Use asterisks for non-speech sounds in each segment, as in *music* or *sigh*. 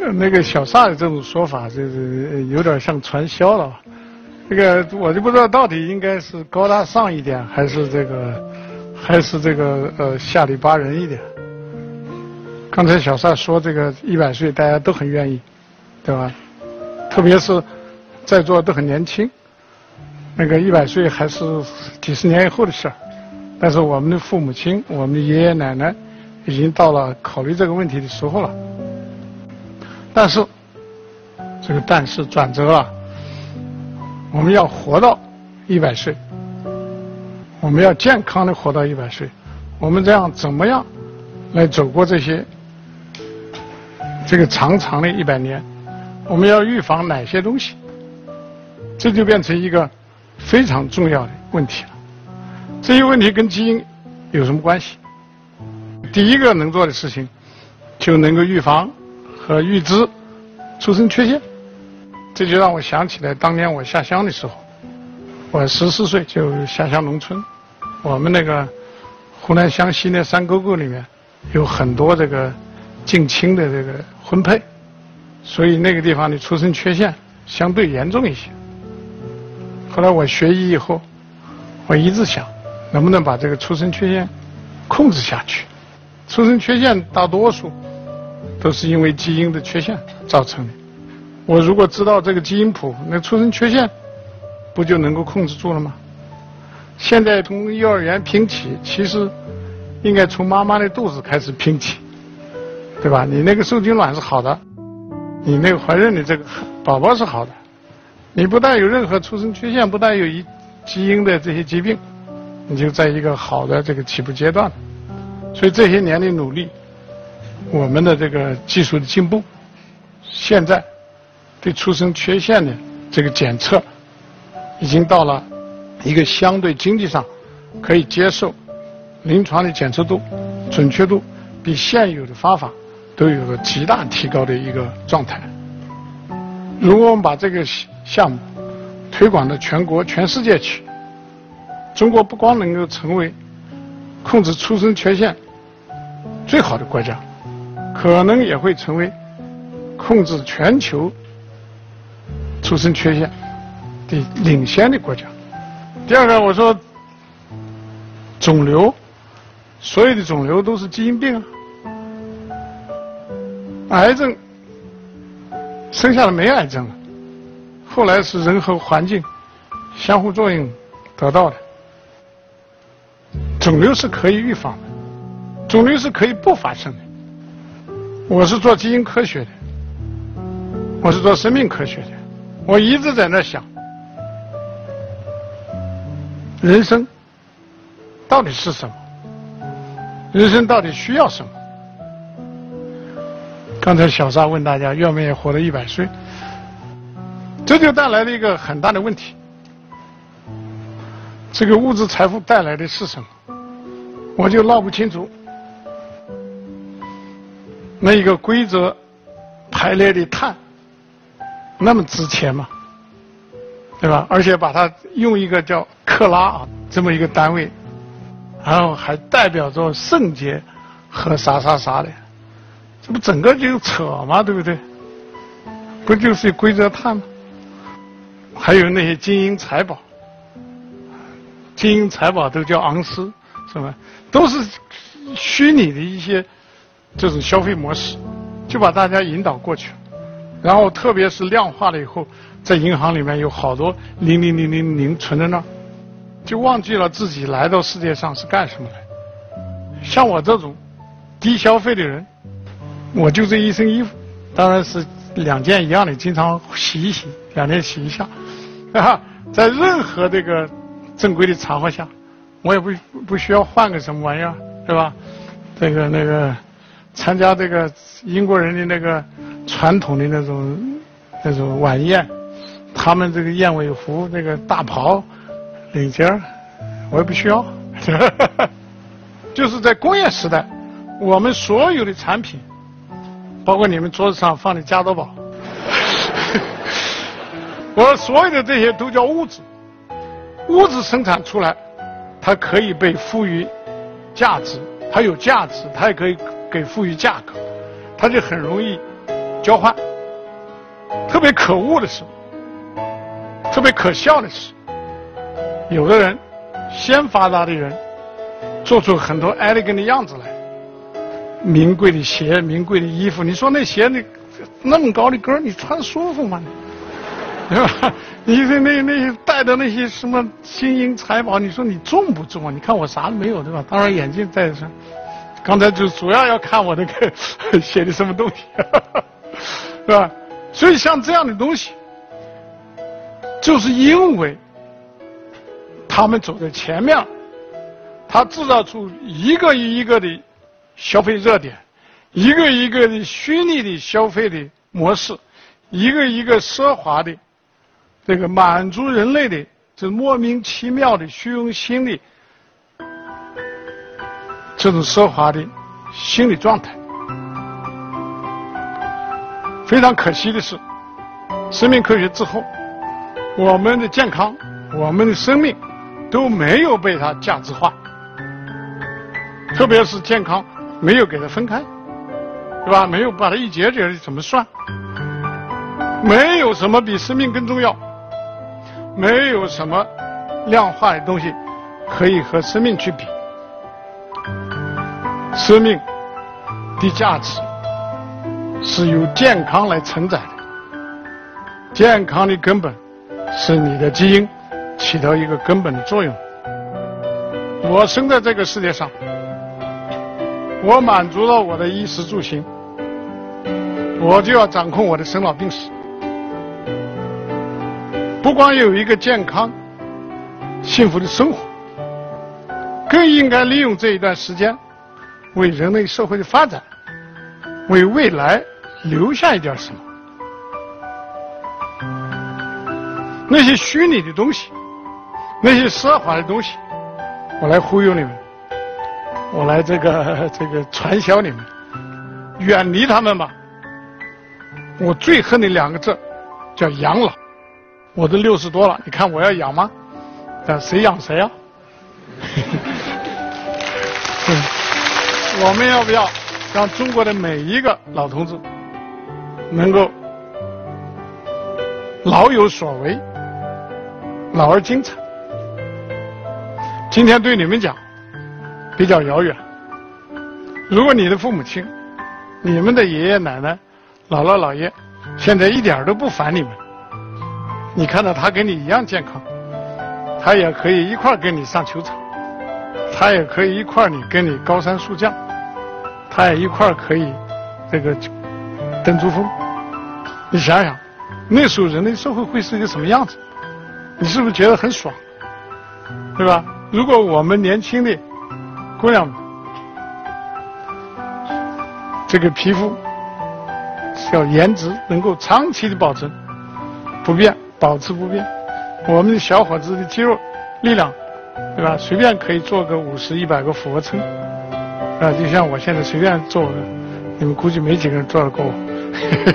*laughs* 那个小萨的这种说法，就是有点像传销了。这个我就不知道到底应该是高大上一点，还是这个，还是这个呃下里巴人一点。刚才小萨说这个一百岁大家都很愿意，对吧？特别是在座都很年轻，那个一百岁还是几十年以后的事儿。但是我们的父母亲、我们的爷爷奶奶已经到了考虑这个问题的时候了。但是，这个但是转折了，我们要活到一百岁，我们要健康的活到一百岁，我们这样怎么样来走过这些这个长长的一百年？我们要预防哪些东西？这就变成一个非常重要的问题了。这些问题跟基因有什么关系？第一个能做的事情，就能够预防。和预知出生缺陷，这就让我想起来当年我下乡的时候，我十四岁就下乡农村，我们那个湖南湘西那山沟沟里面有很多这个近亲的这个婚配，所以那个地方的出生缺陷相对严重一些。后来我学医以后，我一直想能不能把这个出生缺陷控制下去。出生缺陷大多数。都是因为基因的缺陷造成的。我如果知道这个基因谱，那出生缺陷不就能够控制住了吗？现在从幼儿园拼起，其实应该从妈妈的肚子开始拼起，对吧？你那个受精卵是好的，你那个怀孕的这个宝宝是好的，你不但有任何出生缺陷，不但有一基因的这些疾病，你就在一个好的这个起步阶段。所以这些年的努力。我们的这个技术的进步，现在对出生缺陷的这个检测，已经到了一个相对经济上可以接受、临床的检测度、准确度比现有的方法都有了极大提高的一个状态。如果我们把这个项目推广到全国、全世界去，中国不光能够成为控制出生缺陷最好的国家。可能也会成为控制全球出生缺陷的领先的国家。第二个，我说肿瘤，所有的肿瘤都是基因病啊。癌症生下来没癌症了，后来是人和环境相互作用得到的。肿瘤是可以预防的，肿瘤是可以不发生的。我是做基因科学的，我是做生命科学的，我一直在那想，人生到底是什么？人生到底需要什么？刚才小沙问大家愿不愿意活到一百岁，这就带来了一个很大的问题：这个物质财富带来的是什么？我就闹不清楚。那一个规则排列的碳那么值钱吗？对吧？而且把它用一个叫克拉啊这么一个单位，然后还代表着圣洁和啥啥啥的，这不整个就扯嘛，对不对？不就是规则碳吗？还有那些金银财宝，金银财宝都叫昂斯，是吧？都是虚拟的一些。这种消费模式，就把大家引导过去了，然后特别是量化了以后，在银行里面有好多零零零零零存在那儿，就忘记了自己来到世界上是干什么的。像我这种低消费的人，我就这一身衣服，当然是两件一样的，经常洗一洗，两天洗一下，啊，在任何这个正规的场合下，我也不不需要换个什么玩意儿，是吧？这个那个。参加这个英国人的那个传统的那种那种晚宴，他们这个燕尾服那个大袍领结，我也不需要。*laughs* 就是在工业时代，我们所有的产品，包括你们桌子上放的加多宝，*laughs* 我所有的这些都叫物质，物质生产出来，它可以被赋予价值，它有价值，它也可以。给赋予价格，它就很容易交换。特别可恶的是，特别可笑的是，有的人先发达的人，做出很多 elegant 的样子来，名贵的鞋、名贵的衣服。你说那鞋那那么高的跟，你穿舒服吗？*laughs* 对吧？你说那那些带的那些什么金银财宝，你说你重不重啊？你看我啥都没有，对吧？当然眼镜戴上。刚才就主要要看我那个 *laughs* 写的什么东西，*laughs* 是吧？所以像这样的东西，就是因为他们走在前面，他制造出一个一个的消费热点，一个一个的虚拟的消费的模式，一个一个奢华的这个满足人类的这莫名其妙的虚荣心的这种奢华的心理状态。非常可惜的是，生命科学之后，我们的健康、我们的生命都没有被它价值化，特别是健康没有给它分开，对吧？没有把它一节节的怎么算？没有什么比生命更重要，没有什么量化的东西可以和生命去比，生命的价值。是由健康来承载的，健康的根本是你的基因起到一个根本的作用。我生在这个世界上，我满足了我的衣食住行，我就要掌控我的生老病死。不光有一个健康、幸福的生活，更应该利用这一段时间，为人类社会的发展，为未来。留下一点什么？那些虚拟的东西，那些奢华的东西，我来忽悠你们，我来这个这个传销你们，远离他们吧。我最恨的两个字叫养老。我都六十多了，你看我要养吗？但谁养谁啊？*laughs* 我们要不要让中国的每一个老同志？能够老有所为，老而精彩。今天对你们讲比较遥远。如果你的父母亲、你们的爷爷奶奶、姥姥姥爷现在一点都不烦你们，你看到他跟你一样健康，他也可以一块跟你上球场，他也可以一块儿你跟你高山速降，他也一块儿可以这个。登珠峰，你想想，那时候人类社会会是一个什么样子？你是不是觉得很爽？对吧？如果我们年轻的姑娘们，这个皮肤要颜值能够长期的保存不变，保持不变，我们的小伙子的肌肉力量，对吧？随便可以做个五十、一百个俯卧撑，啊，就像我现在随便做，你们估计没几个人做得过我。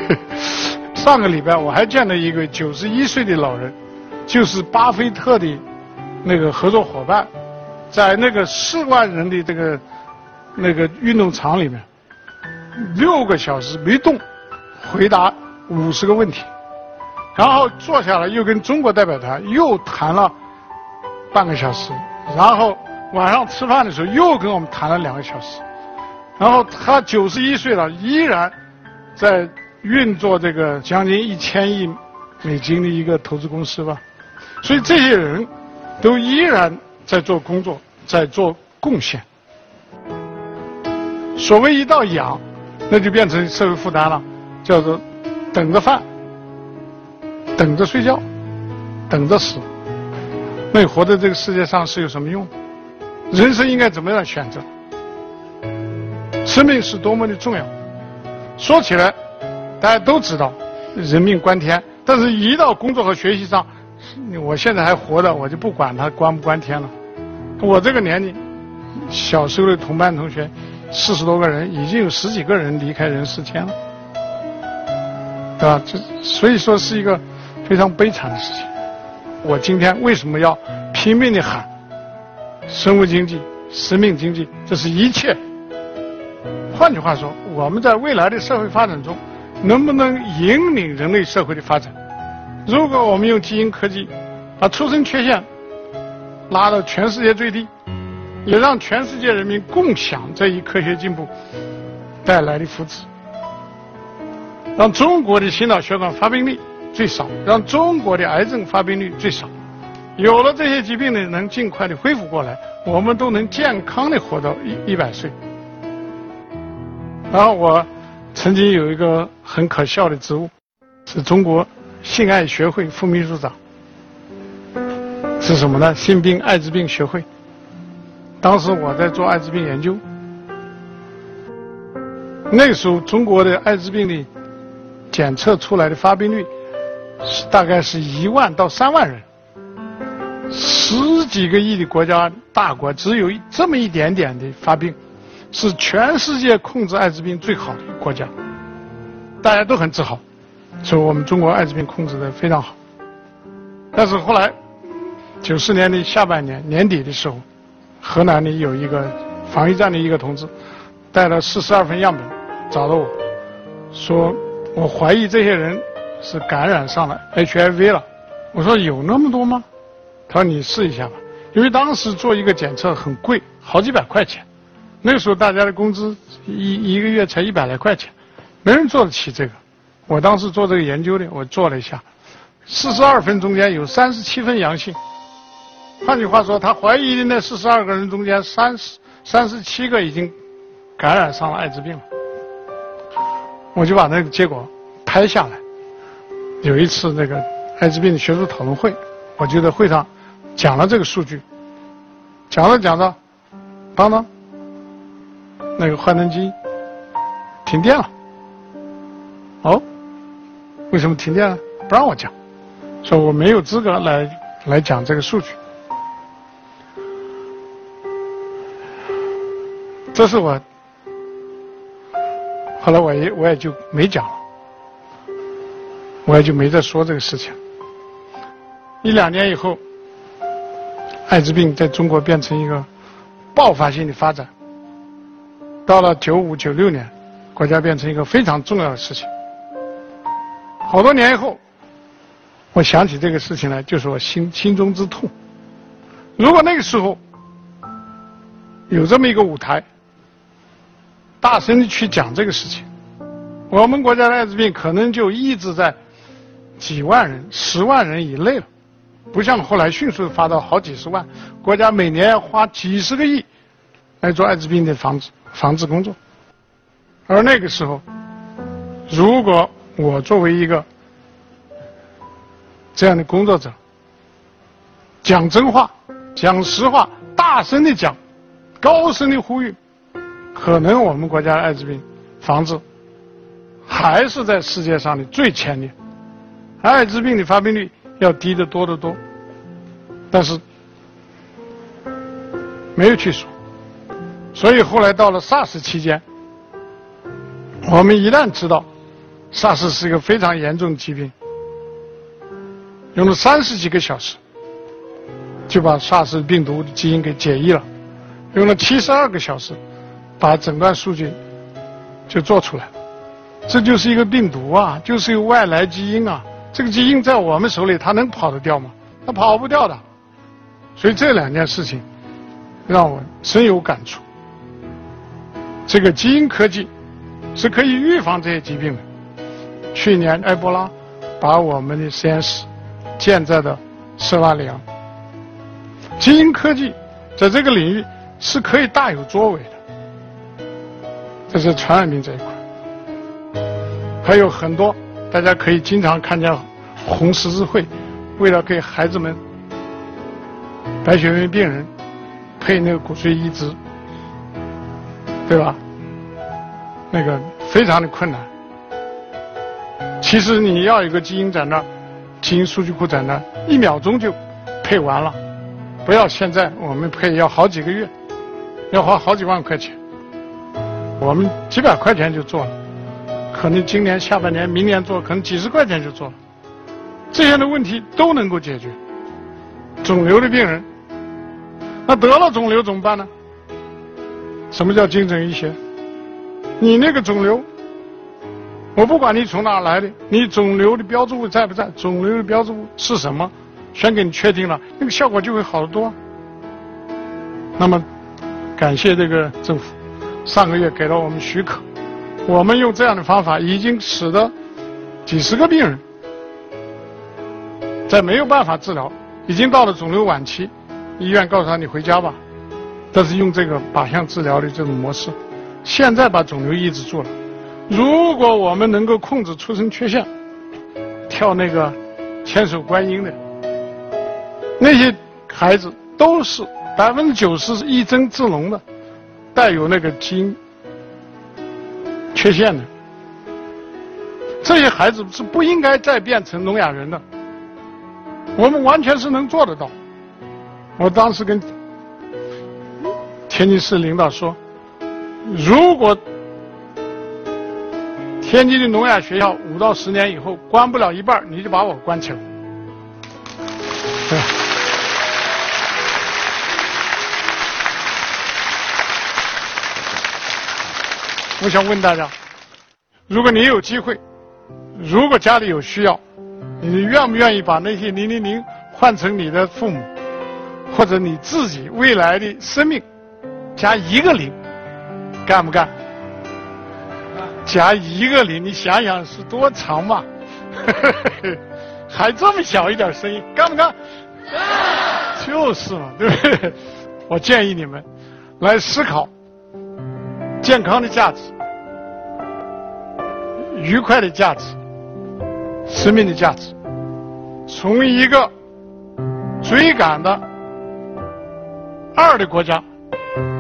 *laughs* 上个礼拜我还见到一个九十一岁的老人，就是巴菲特的那个合作伙伴，在那个四万人的这个那个运动场里面，六个小时没动，回答五十个问题，然后坐下来又跟中国代表团又谈了半个小时，然后晚上吃饭的时候又跟我们谈了两个小时，然后他九十一岁了，依然。在运作这个将近一千亿美金的一个投资公司吧，所以这些人都依然在做工作，在做贡献。所谓一到养，那就变成社会负担了，叫做等着饭，等着睡觉，等着死。那你活在这个世界上是有什么用？人生应该怎么样选择？生命是多么的重要。说起来，大家都知道，人命关天。但是，一到工作和学习上，我现在还活着，我就不管他关不关天了。我这个年龄，小时候的同班同学，四十多个人，已经有十几个人离开人世间了，对吧？这所以说是一个非常悲惨的事情。我今天为什么要拼命的喊生物经济、生命经济？这是一切。换句话说，我们在未来的社会发展中，能不能引领人类社会的发展？如果我们用基因科技把出生缺陷拉到全世界最低，也让全世界人民共享这一科学进步带来的福祉，让中国的心脑血管发病率最少，让中国的癌症发病率最少，有了这些疾病呢，能尽快的恢复过来，我们都能健康的活到一一百岁。然后我曾经有一个很可笑的职务，是中国性爱学会副秘书长，是什么呢？性病艾滋病学会。当时我在做艾滋病研究，那时候中国的艾滋病的检测出来的发病率是大概是一万到三万人，十几个亿的国家大国只有这么一点点的发病。是全世界控制艾滋病最好的国家，大家都很自豪，说我们中国艾滋病控制的非常好。但是后来，九四年的下半年年底的时候，河南的有一个防疫站的一个同志，带了四十二份样本，找到我，说我怀疑这些人是感染上了 HIV 了。我说有那么多吗？他说你试一下吧，因为当时做一个检测很贵，好几百块钱。那个时候大家的工资一一个月才一百来块钱，没人做得起这个。我当时做这个研究的，我做了一下，四十二分中间有三十七分阳性。换句话说，他怀疑的那四十二个人中间，三十三十七个已经感染上了艾滋病了。我就把那个结果拍下来。有一次那个艾滋病的学术讨论会，我就在会上讲了这个数据，讲着讲着，当当。那个幻灯机停电了，哦，为什么停电了？不让我讲，说我没有资格来来讲这个数据。这是我，后来我也我也就没讲了，我也就没再说这个事情。一两年以后，艾滋病在中国变成一个爆发性的发展。到了九五九六年，国家变成一个非常重要的事情。好多年以后，我想起这个事情来，就是我心心中之痛。如果那个时候有这么一个舞台，大声的去讲这个事情，我们国家的艾滋病可能就抑制在几万人、十万人以内了，不像后来迅速发到好几十万，国家每年花几十个亿来做艾滋病的防治。防治工作，而那个时候，如果我作为一个这样的工作者，讲真话、讲实话、大声的讲、高声的呼吁，可能我们国家艾滋病防治还是在世界上的最前列，艾滋病的发病率要低得多得多，但是没有去说。所以后来到了 SARS 期间，我们一旦知道 SARS 是一个非常严重的疾病，用了三十几个小时就把 SARS 病毒的基因给解译了，用了七十二个小时把诊断数据就做出来。这就是一个病毒啊，就是一个外来基因啊。这个基因在我们手里，它能跑得掉吗？它跑不掉的。所以这两件事情让我深有感触。这个基因科技是可以预防这些疾病的。去年埃博拉把我们的实验室建在了塞拉利昂。基因科技在这个领域是可以大有作为的。这是传染病这一块，还有很多大家可以经常看见红十字会为了给孩子们白血病病人配那个骨髓移植。对吧？那个非常的困难。其实你要一个基因在那儿，基因数据库在那儿，一秒钟就配完了。不要现在我们配要好几个月，要花好几万块钱。我们几百块钱就做了，可能今年下半年、明年做，可能几十块钱就做了。这样的问题都能够解决。肿瘤的病人，那得了肿瘤怎么办呢？什么叫精准医学？你那个肿瘤我不管你从哪来的，你肿瘤的标志物在不在？肿瘤的标志物是什么？全给你确定了，那个效果就会好得多。那么，感谢这个政府，上个月给了我们许可，我们用这样的方法，已经使得几十个病人在没有办法治疗，已经到了肿瘤晚期，医院告诉他你回家吧，但是用这个靶向治疗的这种模式，现在把肿瘤抑制住了。如果我们能够控制出生缺陷，跳那个千手观音的那些孩子，都是百分之九十是一针制脓的，带有那个基因缺陷的。这些孩子是不应该再变成聋哑人的。我们完全是能做得到。我当时跟天津市领导说，如果天津的聋哑学校五到十年以后关不了一半，你就把我关起来。对。我想问大家，如果你有机会，如果家里有需要，你愿不愿意把那些零零零换成你的父母，或者你自己未来的生命加一个零，干不干？加一个零，你想想是多长嘛？还这么小一点声音，干不干？就是嘛，对不对？我建议你们来思考健康的价值、愉快的价值、生命的价值，从一个追赶的二的国家，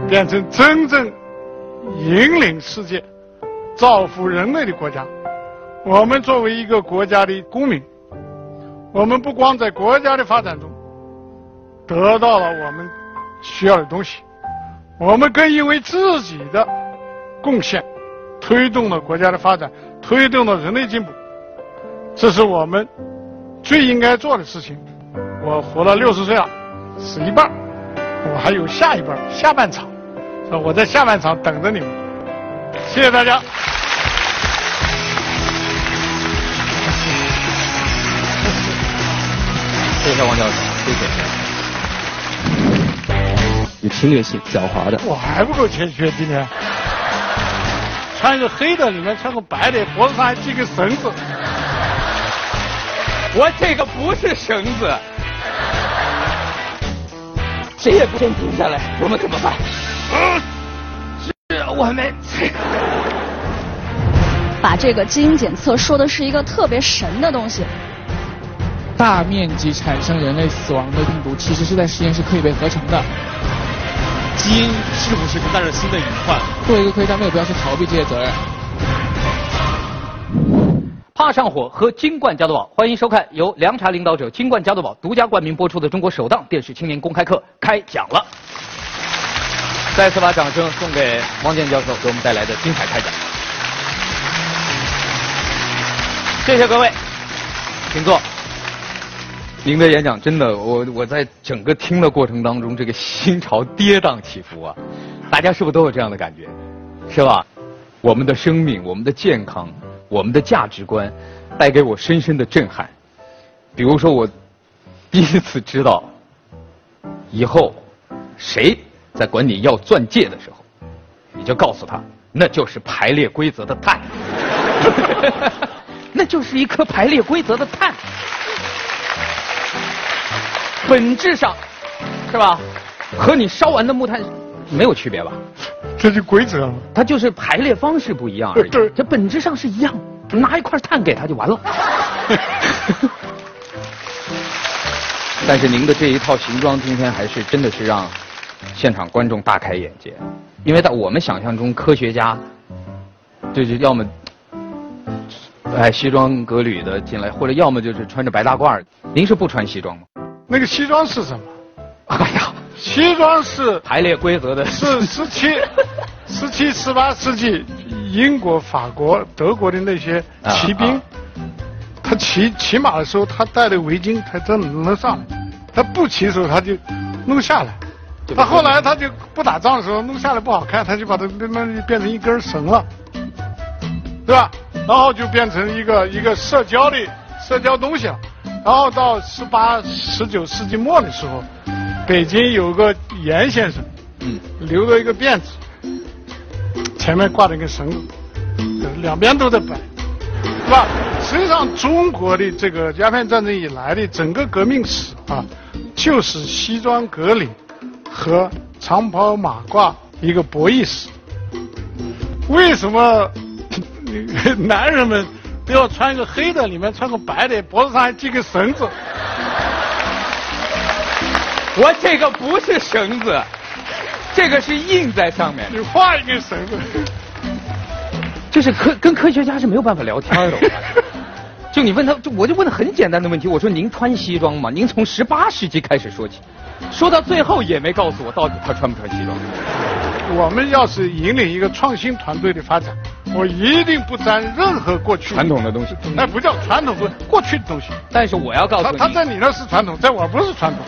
变成真正引领世界。造福人类的国家，我们作为一个国家的公民，我们不光在国家的发展中得到了我们需要的东西，我们更因为自己的贡献推动了国家的发展，推动了人类进步。这是我们最应该做的事情。我活了六十岁了，死一半，我还有下一半下半场，我在下半场等着你们。谢谢大家。谢谢王教授，谢谢。有侵略性、狡猾的。我还不够谦虚，今天穿一个黑的，里面穿个白的，脖子上还系个绳子。我这个不是绳子，谁也不先停下来，我们怎么办？是我们把这个基因检测说的是一个特别神的东西。大面积产生人类死亡的病毒，其实是在实验室可以被合成的。基因是不是带着新的隐患？作为一个科学家，没有必要去逃避这些责任。怕上火喝金冠加多宝，欢迎收看由凉茶领导者金冠加多宝独家冠名播出的中国首档电视青年公开课开讲了。再次把掌声送给汪建教授给我们带来的精彩开讲。谢谢各位，请坐。您的演讲真的，我我在整个听的过程当中，这个心潮跌宕起伏啊！大家是不是都有这样的感觉？是吧？我们的生命、我们的健康、我们的价值观，带给我深深的震撼。比如说，我第一次知道，以后谁在管你要钻戒的时候，你就告诉他，那就是排列规则的碳，*laughs* 那就是一颗排列规则的碳。本质上，是吧？和你烧完的木炭没有区别吧？这是规则嘛。它就是排列方式不一样而已。*laughs* 对。这本质上是一样，拿一块炭给他就完了。*laughs* 但是您的这一套行装今天还是真的是让现场观众大开眼界，因为在我们想象中，科学家就是要么哎西装革履的进来，或者要么就是穿着白大褂。您是不穿西装吗？那个西装是什么？哎呀，西装是排列规则的，是十七、*laughs* 十七、十八世纪英国、法国、德国的那些骑兵，他骑骑马的时候，他戴的围巾，他真能上来；他不骑的时候，他就弄下来。他后来他就不打仗的时候，弄下来不好看，他就把它慢慢变成一根绳了，对吧？然后就变成一个一个社交的社交东西了。然后到十八、十九世纪末的时候，北京有个严先生，嗯，留着一个辫子，前面挂着一根绳子，两边都在摆，是吧？实际上，中国的这个鸦片战争以来的整个革命史啊，就是西装革履和长袍马褂一个博弈史。为什么 *laughs* 男人们都要穿一个黑的，里面穿个白的，脖子上还系个绳子？我这个不是绳子，这个是印在上面的，你画一根绳子，这是科跟科学家是没有办法聊天的。*laughs* 就你问他，就我就问他很简单的问题，我说您穿西装吗？您从十八世纪开始说起，说到最后也没告诉我到底他穿不穿西装。我们要是引领一个创新团队的发展，我一定不沾任何过去传统的东西那不叫传统，不过去的东西。但是我要告诉你，他他在你那是传统，在我不是传统。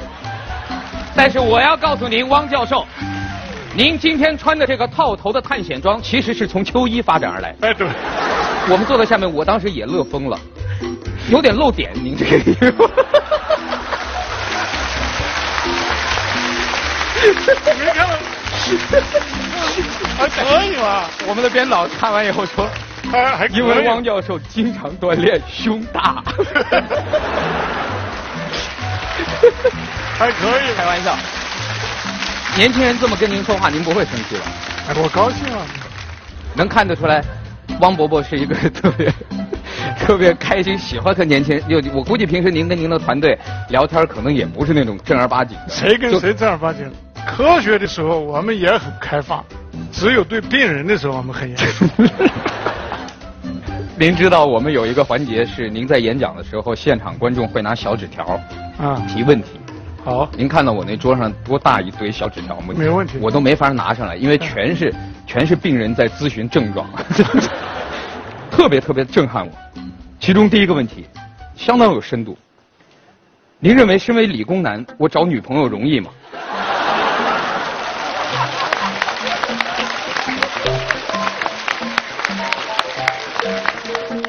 但是我要告诉您，汪教授，您今天穿的这个套头的探险装，其实是从秋衣发展而来。哎，对，我们坐在下面，我当时也乐疯了，有点露点，您这个衣服。没看到，还可以吧？我们的编导看完以后说，还还因为汪教授经常锻炼，胸大。*laughs* 还可以，开玩笑，年轻人这么跟您说话，您不会生气吧？哎，我高兴啊！能看得出来，汪伯伯是一个特别 *laughs* 特别开心、喜欢和年轻人。就我估计平时您跟您的团队聊天，可能也不是那种正儿八经。就谁跟谁正儿八经？科学的时候我们也很开放，只有对病人的时候我们很严 *laughs* 肃。您知道我们有一个环节是，您在演讲的时候，现场观众会拿小纸条啊，提问题。好，您看到我那桌上多大一堆小纸条吗？没问题我都没法拿上来，因为全是全是病人在咨询症状，*laughs* 特别特别震撼我。其中第一个问题，相当有深度。您认为身为理工男，我找女朋友容易吗？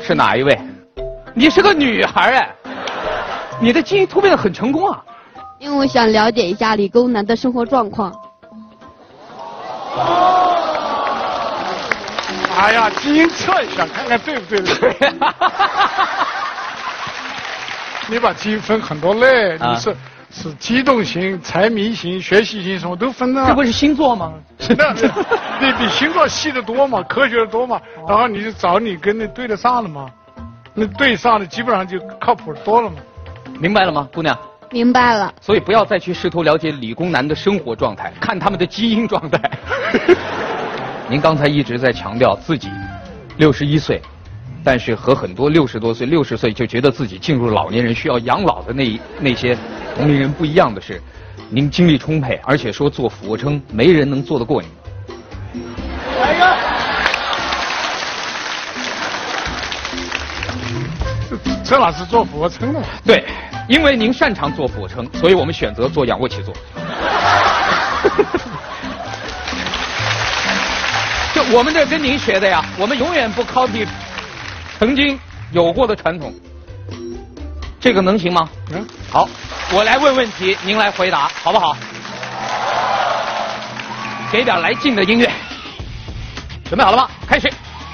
是哪一位？你是个女孩哎，你的基因突变的很成功啊！因为我想了解一下理工男的生活状况。哎呀，基因测一下，看看对不对的。*laughs* 你把基因分很多类，啊你是是机动型、财迷型、学习型，什么都分的。这不是星座吗？那你比星座细的多嘛，科学的多嘛，然后你就找你跟那对得上的嘛，那对上的基本上就靠谱多了嘛。明白了吗，姑娘？明白了，所以不要再去试图了解理工男的生活状态，看他们的基因状态。*laughs* 您刚才一直在强调自己六十一岁，但是和很多六十多岁、六十岁就觉得自己进入老年人需要养老的那一那些同龄人不一样的是，您精力充沛，而且说做俯卧撑没人能做得过你。这哪是做俯卧撑的嘛？对，因为您擅长做俯卧撑，所以我们选择做仰卧起坐。*laughs* 就我们这跟您学的呀，我们永远不 copy 曾经有过的传统。这个能行吗？嗯，好，我来问问题，您来回答，好不好？给点来劲的音乐。准备好了吗？开始。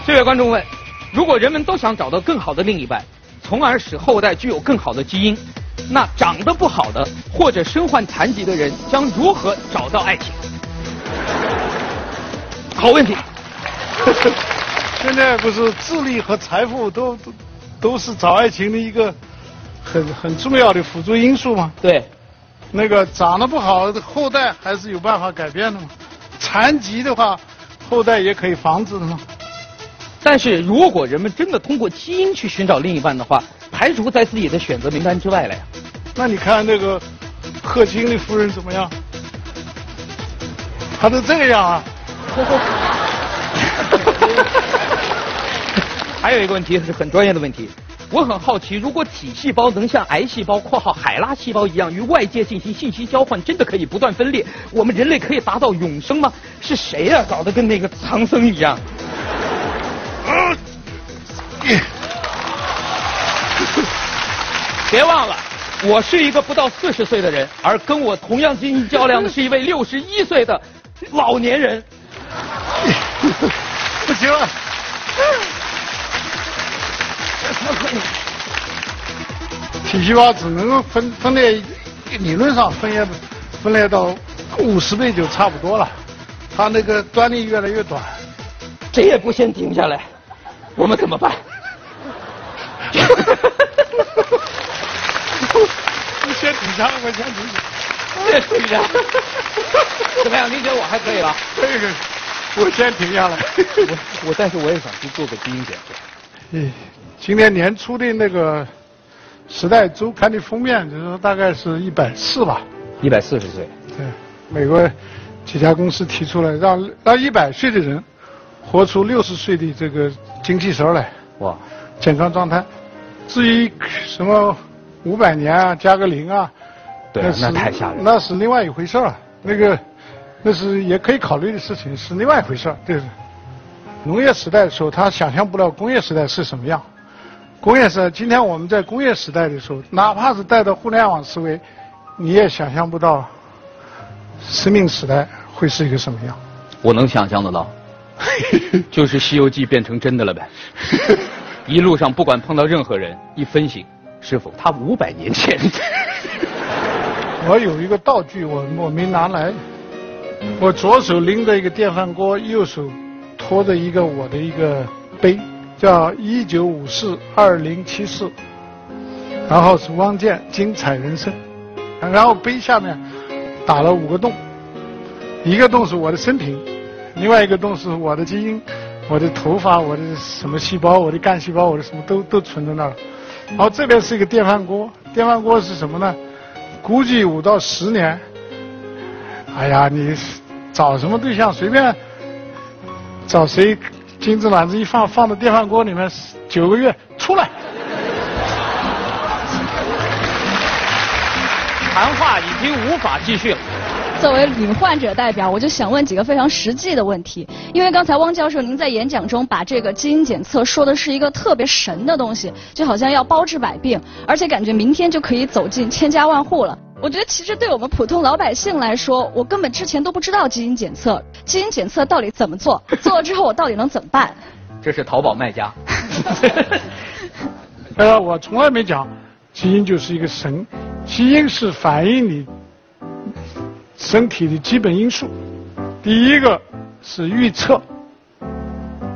这位观众问：如果人们都想找到更好的另一半，从而使后代具有更好的基因，那长得不好的或者身患残疾的人将如何找到爱情？好问题。*laughs* 现在不是智力和财富都都都是找爱情的一个很很重要的辅助因素吗？对，那个长得不好后代还是有办法改变的嘛？残疾的话，后代也可以防止的嘛？但是如果人们真的通过基因去寻找另一半的话，排除在自己的选择名单之外了呀。那你看那个贺金的夫人怎么样？她都这个样啊？*laughs* 还有一个问题是很专业的问题，我很好奇，如果体细胞能像癌细胞（括号海拉细胞）一样与外界进行信息交换，真的可以不断分裂，我们人类可以达到永生吗？是谁呀、搞得跟那个唐僧一样？别忘了，我是一个不到四十岁的人，而跟我同样进行较量的是一位六十一岁的老年人。*laughs* 不行了。体细胞只能够分分裂，理论上分裂分裂到五十倍就差不多了，它那个端粒越来越短。谁也不先停下来，我们怎么办？你先停下，我先停下。别停下。怎么样？您觉得我还可以吧？可以可以，我先停下来。我我，但是我也想去做个基因检测。嗯，今年年初的那个《时代周刊》的封面，就是说大概是一百四吧。一百四十岁。对，美国几家公司提出来，让让一百岁的人活出六十岁的这个精气神来，哇，健康状态。至于什么五百年啊，加个零啊，对那太吓人了。那是另外一回事儿了。那个那是也可以考虑的事情，是另外一回事儿。对。农业时代的时候，他想象不到工业时代是什么样。工业时代，今天我们在工业时代的时候，哪怕是带着互联网思维，你也想象不到生命时代会是一个什么样。我能想象得到，*laughs* 就是《西游记》变成真的了呗。*laughs* 一路上不管碰到任何人，一分析，师傅他五百年前。我有一个道具，我我没拿来。我左手拎着一个电饭锅，右手托着一个我的一个碑，叫一九五四二零七四，然后是汪建精彩人生，然后碑下面打了五个洞，一个洞是我的生平，另外一个洞是我的基因，我的头发，我的什么细胞，我的干细胞，我的什么都都存在那儿。然后这边是一个电饭锅，电饭锅是什么呢？估计五到十年。哎呀，你找什么对象随便找谁，金子卵子一放，放到电饭锅里面九个月出来。谈话已经无法继续了。作为女患者代表，我就想问几个非常实际的问题。因为刚才汪教授您在演讲中把这个基因检测说的是一个特别神的东西，就好像要包治百病，而且感觉明天就可以走进千家万户了。我觉得其实对我们普通老百姓来说，我根本之前都不知道基因检测，基因检测到底怎么做，*laughs* 做了之后我到底能怎么办？这是淘宝卖家。*laughs* *laughs* 呃，我从来没讲，基因就是一个神，基因是反映你身体的基本因素。第一个是预测，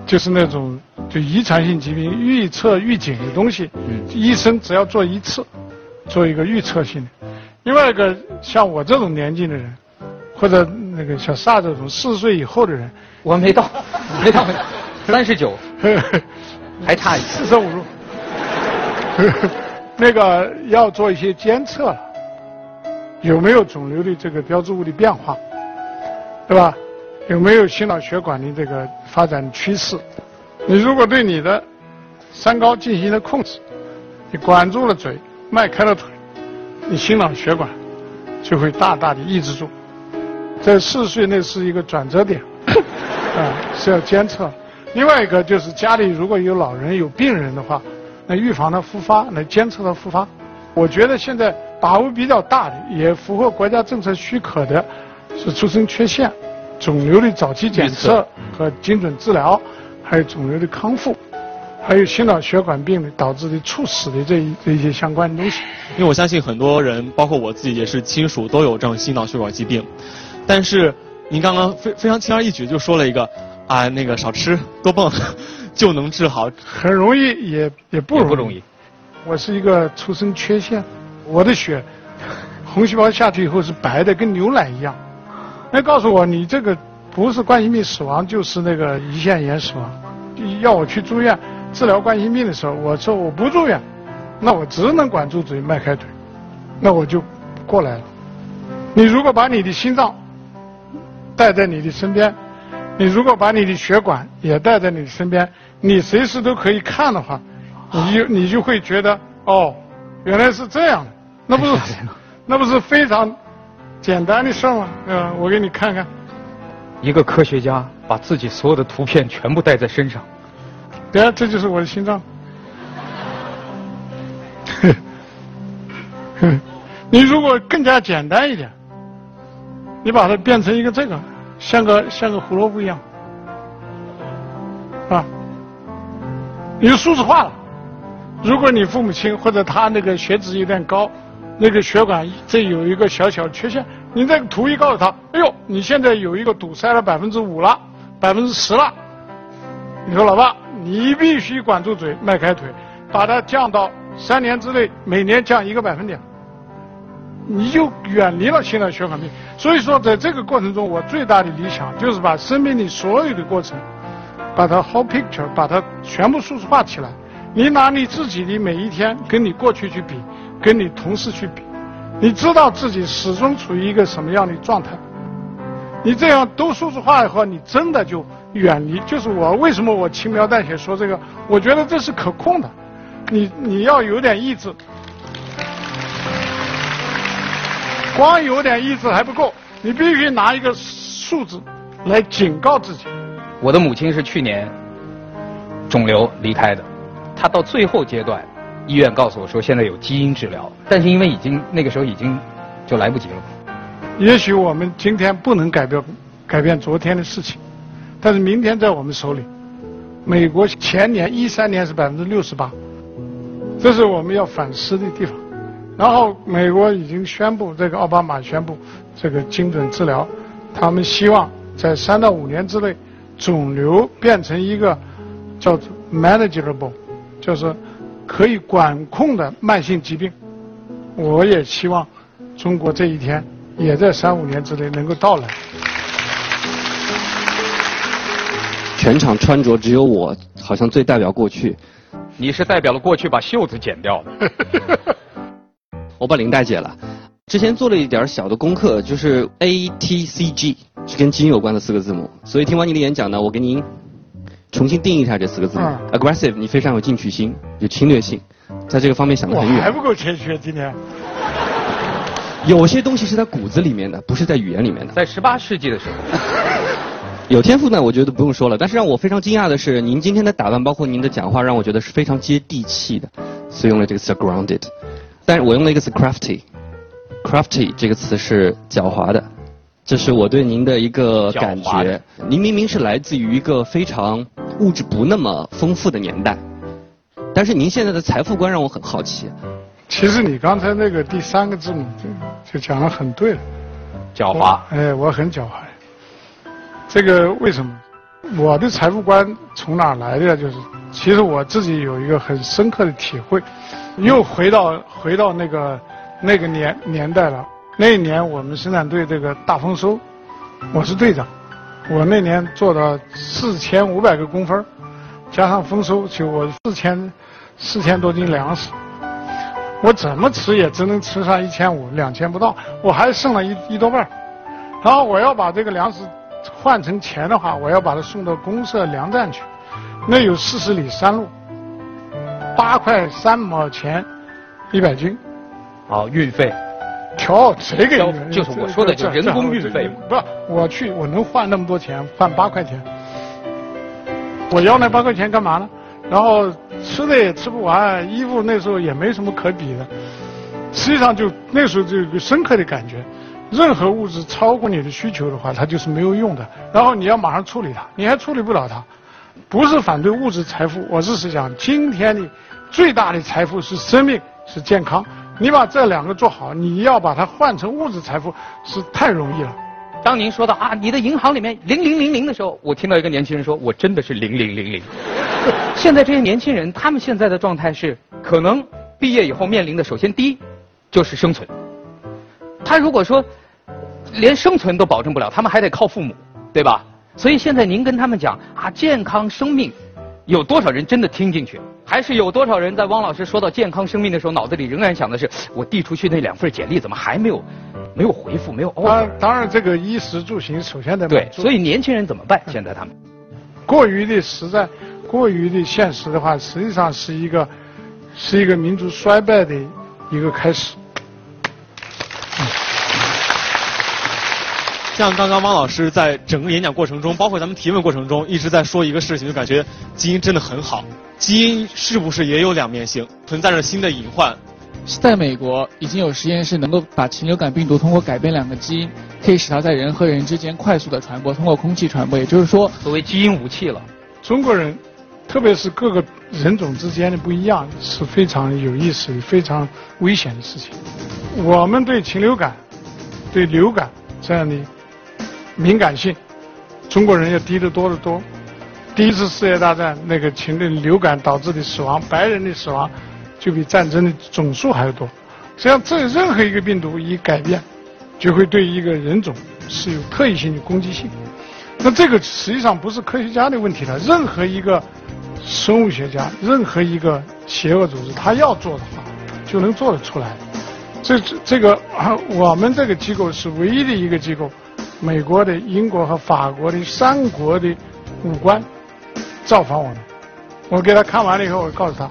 就是那种就遗传性疾病预测预警的东西，嗯医生只要做一次，做一个预测性的。另外一个像我这种年纪的人，或者那个小萨这种四十岁以后的人，*laughs* 我没到，没到，三十九，*laughs* 还差四舍五入，*laughs* 那个要做一些监测了，有没有肿瘤的这个标志物的变化，对吧？有没有心脑血管的这个发展趋势？你如果对你的三高进行了控制，你管住了嘴，迈开了腿，你心脑血管就会大大的抑制住。在四十岁那是一个转折点，*laughs* 啊，是要监测。另外一个就是家里如果有老人有病人的话，那预防他复发，来监测他复发。我觉得现在把握比较大的，也符合国家政策许可的，是出生缺陷、肿瘤的早期检测和精准治疗，还有肿瘤的康复，还有心脑血管病的导致的猝死的这一这一些相关的东西。因为我相信很多人，包括我自己也是亲属，都有这种心脑血管疾病。但是您刚刚非非常轻而易举就说了一个啊，那个少吃多蹦 *laughs* 就能治好。很容易也也不容易。也不容易。我是一个出生缺陷，我的血红细胞下去以后是白的，跟牛奶一样。那告诉我你这个不是冠心病死亡，就是那个胰腺炎死亡。要我去住院治疗冠心病的时候，我说我不住院，那我只能管住嘴，迈开腿，那我就过来了。你如果把你的心脏带在你的身边，你如果把你的血管也带在你的身边，你随时都可以看的话，你就你就会觉得哦，原来是这样的，那不是那不是非常简单的事儿吗？嗯，我给你看看，一个科学家把自己所有的图片全部带在身上，对啊，这就是我的心脏。*laughs* 你如果更加简单一点，你把它变成一个这个，像个像个胡萝卜一样，啊，你就数字化了。如果你父母亲或者他那个血脂有点高，那个血管这有一个小小缺陷，你这个图一告诉他，哎呦，你现在有一个堵塞了百分之五了，百分之十了。你说老爸，你必须管住嘴，迈开腿，把它降到三年之内每年降一个百分点，你就远离了心脑血管病。所以说，在这个过程中，我最大的理想就是把生命里所有的过程，把它 whole picture，把它全部数字化起来。你拿你自己的每一天跟你过去去比，跟你同事去比，你知道自己始终处于一个什么样的状态？你这样都数字化以后，你真的就远离。就是我为什么我轻描淡写说这个？我觉得这是可控的。你你要有点意志，光有点意志还不够，你必须拿一个数字来警告自己。我的母亲是去年肿瘤离开的。她到最后阶段，医院告诉我说现在有基因治疗，但是因为已经那个时候已经就来不及了。也许我们今天不能改变改变昨天的事情，但是明天在我们手里。美国前年一三年是百分之六十八，这是我们要反思的地方。然后美国已经宣布，这个奥巴马宣布这个精准治疗，他们希望在三到五年之内，肿瘤变成一个叫做 manageable。就是可以管控的慢性疾病，我也希望中国这一天也在三五年之内能够到来。全场穿着只有我好像最代表过去。你是代表了过去把袖子剪掉的。*laughs* 我把领带解了。之前做了一点小的功课，就是 A T C G 是跟基因有关的四个字母，所以听完您的演讲呢，我给您。重新定义一下这四个字，aggressive，你非常有进取心，有侵略性，在这个方面想得很远。还不够谦虚，今天。有些东西是在骨子里面的，不是在语言里面的。在十八世纪的时候，*laughs* 有天赋呢，我觉得不用说了。但是让我非常惊讶的是，您今天的打扮，包括您的讲话，让我觉得是非常接地气的，所以用了这个词 grounded。但是我用了一个词 crafty，crafty 这个词是狡猾的。这是我对您的一个感觉。您明明是来自于一个非常物质不那么丰富的年代，但是您现在的财富观让我很好奇。其实你刚才那个第三个字母就就讲的很对了，狡猾。哎，我很狡猾。这个为什么？我的财富观从哪来的？就是其实我自己有一个很深刻的体会，又回到回到那个那个年年代了。那一年我们生产队这个大丰收，我是队长，我那年做到四千五百个工分，加上丰收就我四千四千多斤粮食，我怎么吃也只能吃上一千五两千不到，我还剩了一一多半然后我要把这个粮食换成钱的话，我要把它送到公社粮站去，那有四十里山路，八块三毛钱一百斤，好运费。调这个就是我说的，就人工运费。不，我去，我能换那么多钱，换八块钱。我要那八块钱干嘛呢？然后吃的也吃不完，衣服那时候也没什么可比的。实际上，就那时候就有个深刻的感觉：任何物质超过你的需求的话，它就是没有用的。然后你要马上处理它，你还处理不了它。不是反对物质财富，我只是讲今天的最大的财富是生命，是健康。你把这两个做好，你要把它换成物质财富是太容易了。当您说到啊，你的银行里面零零零零的时候，我听到一个年轻人说，我真的是零零零零。*laughs* 现在这些年轻人，他们现在的状态是，可能毕业以后面临的，首先第一就是生存。他如果说连生存都保证不了，他们还得靠父母，对吧？所以现在您跟他们讲啊，健康生命。有多少人真的听进去？还是有多少人在汪老师说到健康生命的时候，脑子里仍然想的是我递出去那两份简历怎么还没有没有回复？没有？当当然，这个衣食住行首先得对。所以年轻人怎么办？现在他们过于的实在，过于的现实的话，实际上是一个是一个民族衰败的一个开始。像刚刚汪老师在整个演讲过程中，包括咱们提问过程中，一直在说一个事情，就感觉基因真的很好。基因是不是也有两面性，存在着新的隐患？在美国已经有实验室能够把禽流感病毒通过改变两个基因，可以使它在人和人之间快速的传播，通过空气传播。也就是说，作为基因武器了。中国人，特别是各个人种之间的不一样，是非常有意思、非常危险的事情。我们对禽流感、对流感这样的敏感性，中国人要低得多得多。第一次世界大战那个禽流流感导致的死亡，白人的死亡。就比战争的总数还要多。实际上，这任何一个病毒一改变，就会对一个人种是有特异性的攻击性。那这个实际上不是科学家的问题了。任何一个生物学家，任何一个邪恶组织，他要做的话，就能做得出来。这这个我们这个机构是唯一的一个机构，美国的、英国和法国的三国的武官造访我们。我给他看完了以后，我告诉他。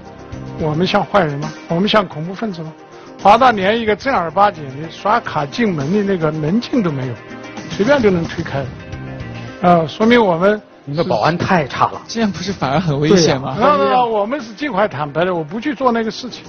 我们像坏人吗？我们像恐怖分子吗？华大连一个正儿八经的刷卡进门的那个门禁都没有，随便就能推开。啊，说明我们你的保安太差了。这样不是反而很危险吗？那那我们是尽快坦白的，我不去做那个事情。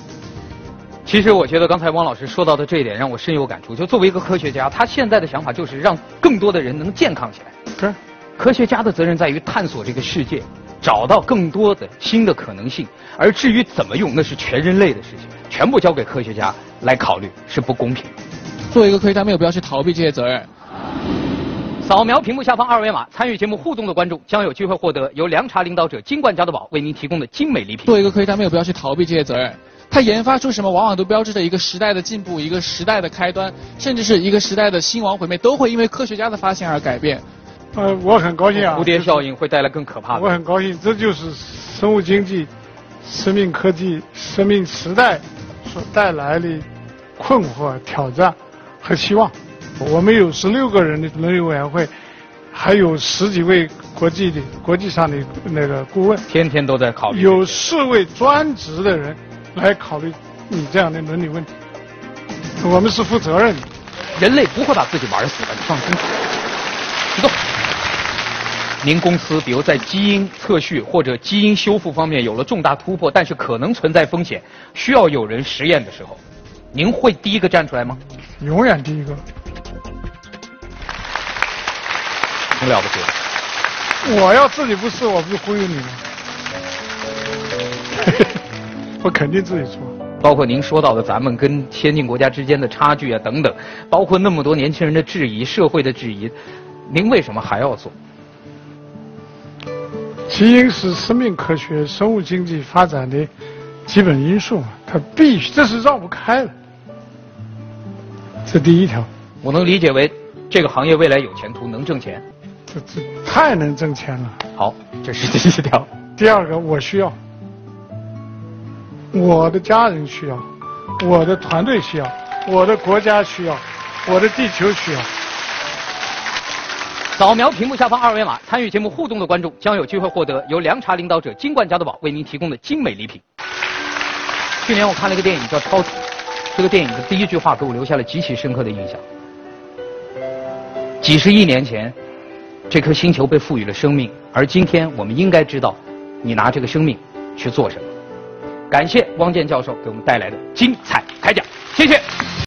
其实我觉得刚才汪老师说到的这一点让我深有感触。就作为一个科学家，他现在的想法就是让更多的人能健康起来。是，科学家的责任在于探索这个世界。找到更多的新的可能性，而至于怎么用，那是全人类的事情，全部交给科学家来考虑，是不公平。作为一个科学家，没有必要去逃避这些责任。扫描屏幕下方二维码，参与节目互动的观众将有机会获得由凉茶领导者金冠加多宝为您提供的精美礼品。作为一个科学家，没有必要去逃避这些责任。他研发出什么，往往都标志着一个时代的进步，一个时代的开端，甚至是一个时代的兴亡毁灭，都会因为科学家的发现而改变。呃，我很高兴啊！蝴蝶效应会带来更可怕的。我很高兴，这就是生物经济、生命科技、生命时代所带来的困惑、挑战和希望。我们有十六个人的伦理委员会，还有十几位国际的、国际上的那个顾问，天天都在考虑。有四位专职的人来考虑你这样的伦理问题。我们是负责任的。人类不会把自己玩死的，你放心。启动。您公司比如在基因测序或者基因修复方面有了重大突破，但是可能存在风险，需要有人实验的时候，您会第一个站出来吗？永远第一个。很了不起。我要自己不是，我不就忽悠你吗？*laughs* 我肯定自己做。包括您说到的咱们跟先进国家之间的差距啊等等，包括那么多年轻人的质疑、社会的质疑，您为什么还要做？基因是生命科学、生物经济发展的基本因素，它必须这是绕不开的。这第一条，我能理解为这个行业未来有前途，能挣钱。这这太能挣钱了。好，这是第一条。第二个，我需要，我的家人需要，我的团队需要，我的国家需要，我的地球需要。扫描屏幕下方二维码，参与节目互动的观众将有机会获得由凉茶领导者金冠加多宝为您提供的精美礼品。去年我看了一个电影叫《超体》，这个电影的第一句话给我留下了极其深刻的印象。几十亿年前，这颗星球被赋予了生命，而今天我们应该知道，你拿这个生命去做什么。感谢汪建教授给我们带来的精彩开讲，谢谢。